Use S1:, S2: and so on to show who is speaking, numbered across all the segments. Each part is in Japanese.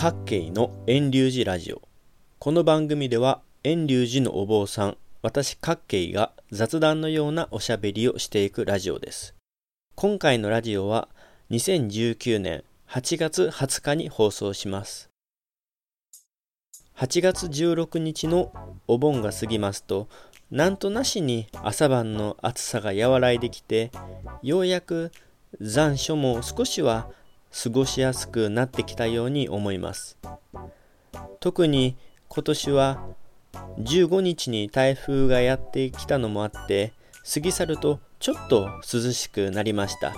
S1: 各系の遠流寺ラジオ。この番組では遠流寺のお坊さん私各系が雑談のようなおしゃべりをしていくラジオです。今回のラジオは2019年8月20日に放送します。8月16日のお盆が過ぎますとなんとなしに朝晩の暑さが和らいできてようやく残暑も少しは過ごしやすくなってきたように思います。特に今年は15日に台風がやってきたのもあって過ぎ去るとちょっと涼しくなりました。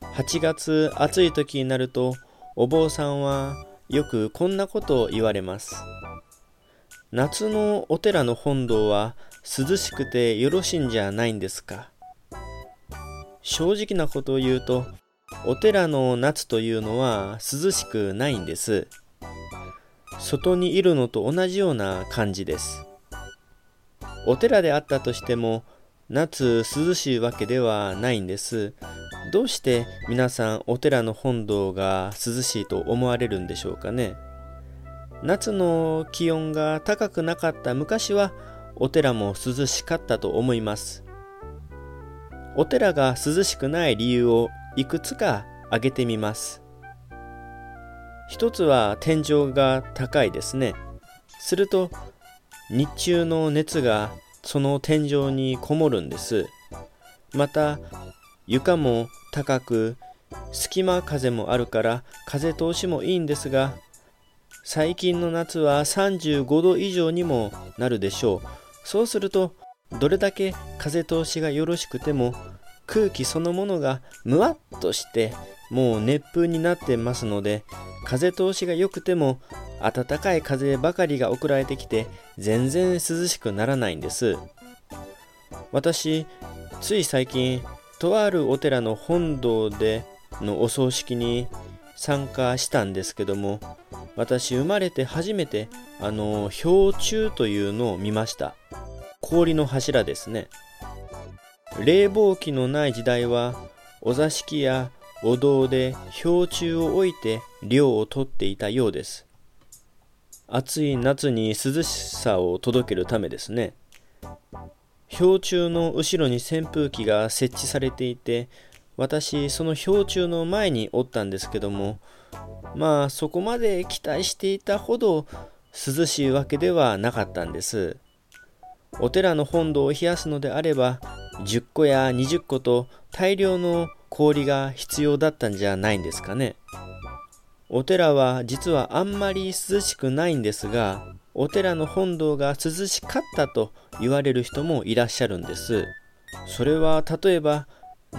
S1: 8月暑い時になるとお坊さんはよくこんなことを言われます。夏のお寺の本堂は涼しくてよろしいんじゃないんですか。正直なことを言うとお寺の夏というのは涼しくないんです。外にいるのと同じような感じです。お寺であったとしても夏涼しいわけではないんです。どうして皆さんお寺の本堂が涼しいと思われるんでしょうかね。夏の気温が高くなかった昔はお寺も涼しかったと思います。お寺が涼しくない理由をいくつか挙げてみます。一つは天井が高いですね。すると日中の熱がその天井にこもるんです。また床も高く隙間風もあるから風通しもいいんですが最近の夏は35度以上にもなるでしょう。そうするとどれだけ風通しがよろしくても空気そのものがむわっとしてもう熱風になってますので風通しが良くても暖かい風ばかりが送られてきて全然涼しくならないんです。私つい最近とあるお寺の本堂でのお葬式に参加したんですけども私生まれて初めてあの氷柱というのを見ました。氷の柱ですね。冷房機のない時代はお座敷やお堂で氷柱を置いて涼をとっていたようです。暑い夏に涼しさを届けるためですね。氷柱の後ろに扇風機が設置されていて私その氷柱の前におったんですけどもまあそこまで期待していたほど涼しいわけではなかったんです。お寺の本堂を冷やすのであれば10個や20個と大量の氷が必要だったんじゃないんですかね。お寺は実はあんまり涼しくないんですが、お寺の本堂が涼しかったと言われる人もいらっしゃるんです。それは例えば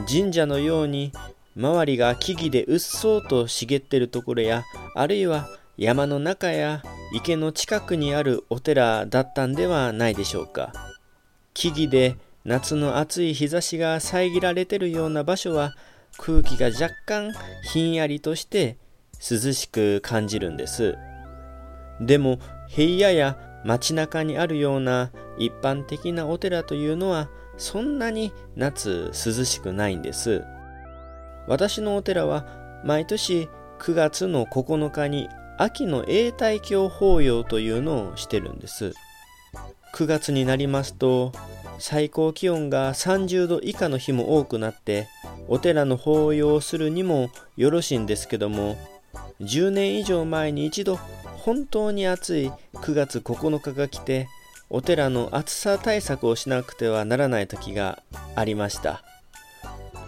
S1: 神社のように周りが木々でうっそうと茂ってるところや、あるいは山の中や池の近くにあるお寺だったんではないでしょうか。木々で夏の暑い日差しが遮られてるような場所は空気が若干ひんやりとして涼しく感じるんです。でも平野や街中にあるような一般的なお寺というのはそんなに夏涼しくないんです。私のお寺は毎年9月の9日に秋の永代教法要というのをしてるんです。9月になりますと最高気温が30度以下の日も多くなってお寺の法要をするにもよろしいんですけども10年以上前に一度本当に暑い9月9日が来てお寺の暑さ対策をしなくてはならない時がありました。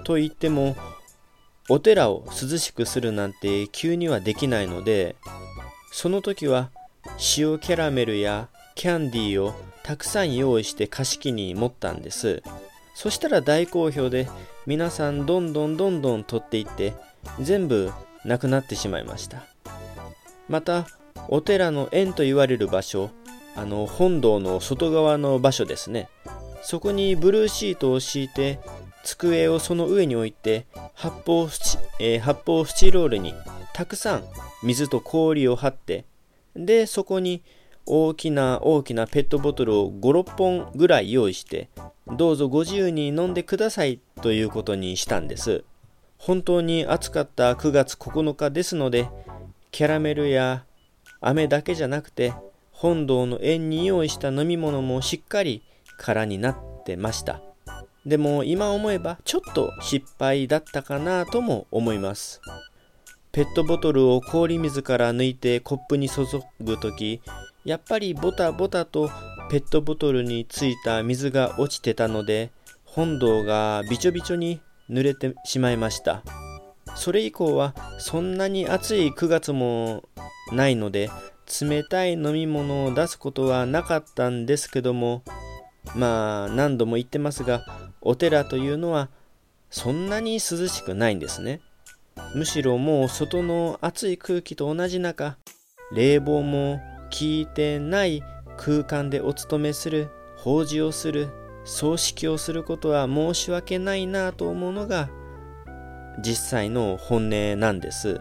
S1: と言ってもお寺を涼しくするなんて急にはできないのでその時は塩キャラメルやキャンディーをたくさん用意して貸し木に持ったんです。そしたら大好評で皆さんどんどんどんどん取っていって全部なくなってしまいました。またお寺の縁と言われる場所あの本堂の外側の場所ですね。そこにブルーシートを敷いて机をその上に置いて発泡スチ,、えー、発泡スチロールにたくさん水と氷を張ってでそこに大きな大きなペットボトルを5、6本ぐらい用意して、どうぞご自由に飲んでくださいということにしたんです。本当に暑かった9月9日ですので、キャラメルや飴だけじゃなくて本堂の縁に用意した飲み物もしっかり空になってましたでも今思えばちょっと失敗だったかなとも思いますペットボトルを氷水から抜いてコップに注ぐ時やっぱりボタボタとペットボトルについた水が落ちてたので本堂がびちょびちょに濡れてしまいました。それ以降はそんなに暑い9月もないので冷たい飲み物を出すことはなかったんですけどもまあ何度も言ってますがお寺というのはそんなに涼しくないんですね。むしろもう外の暑い空気と同じ中冷房も効いてない空間でお勤めする法事をする葬式をすることは申し訳ないなと思うのが実際の本音なんです。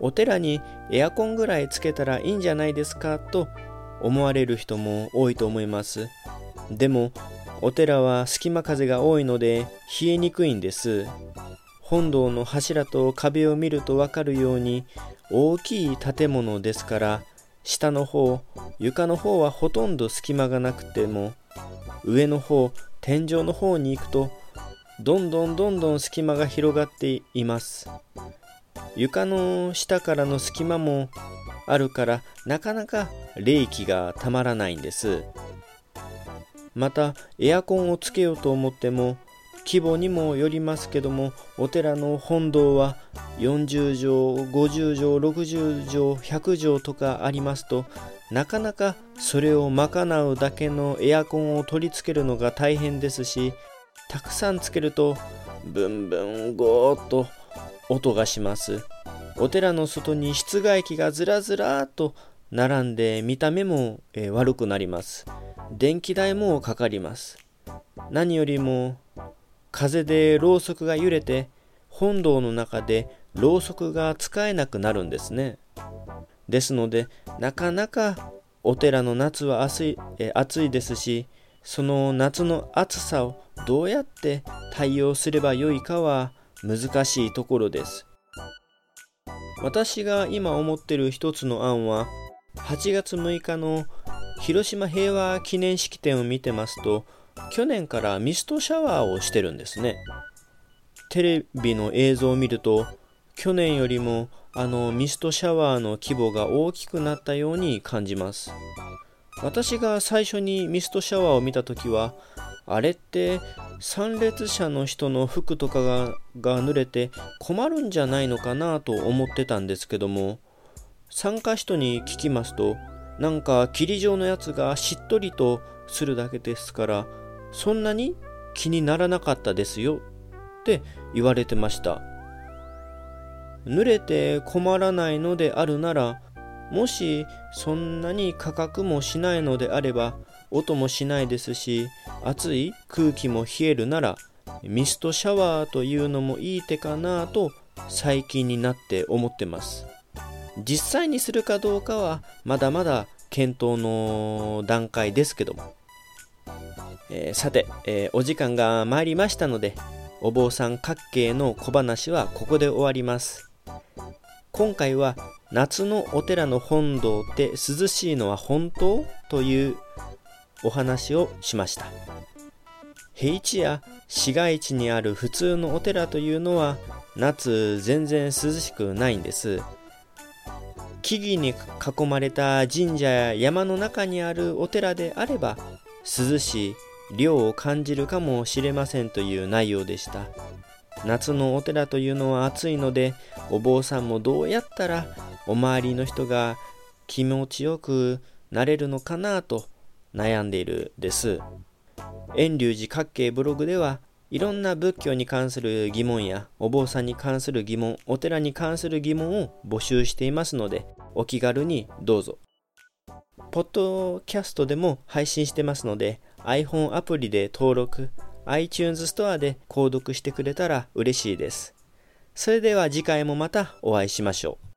S1: お寺にエアコンぐらいつけたらいいんじゃないですかと思われる人も多いと思います。でもお寺は隙間風が多いので冷えにくいんです。本堂の柱と壁を見るとわかるように大きい建物ですから下の方床の方はほとんど隙間がなくても上の方天井の方に行くとどんどんどんどん隙間が広がっています。床の下からの隙間もあるからなかなか冷気がたまらないんです。またエアコンをつけようと思っても規模にもよりますけどもお寺の本堂は40畳50畳60畳100畳とかありますとなかなかそれを賄うだけのエアコンを取り付けるのが大変ですしたくさんつけるとブンブンゴーっと音がします。お寺の外に室外機がずらずらっと並んで見た目も、悪くなります。電気代もかかります。何よりも風でろうそくが揺れて本堂の中でろうそくが使えなくなるんですね。ですのでなかなかお寺の夏は暑いえ暑いですしその夏の暑さをどうやって対応すればよいかは難しいところです。私が今思ってる一つの案は8月6日の広島平和記念式典を見てますと去年からミストシャワーをしてるんですね。テレビの映像を見ると去年よりもあのミストシャワーの規模が大きくなったように感じます。私が最初にミストシャワーを見た時はあれって参列者の人の服とかがが濡れて困るんじゃないのかなと思ってたんですけども参加人に聞きますとなんか霧状のやつがしっとりとするだけですからそんなに気にならなかったですよって言われてました。濡れて困らないのであるならもしそんなに価格もしないのであれば音もしないですし暑い空気も冷えるならミストシャワーというのもいい手かなと最近になって思ってます。実際にするかどうかはまだまだ検討の段階ですけども。えー、さて、えー、お時間が参りましたので、お坊さん各系の小話はここで終わります。今回は夏のお寺の本堂って涼しいのは本当というお話をしました。平地や市街地にある普通のお寺というのは夏全然涼しくないんです。木々に囲まれた神社や山の中にあるお寺であれば涼しい涼を感じるかもしれませんという内容でした。夏のお寺というのは暑いのでお坊さんもどうやったらお周りの人が気持ちよくなれるのかなと悩んでいるです。遠隆寺各系ブログではいろんな仏教に関する疑問やお坊さんに関する疑問お寺に関する疑問を募集していますのでお気軽にどうぞ。ポッドキャストでも配信してますので iPhone アプリで登録 iTunes ストアで購読してくれたら嬉しいです。それでは次回もまたお会いしましょう。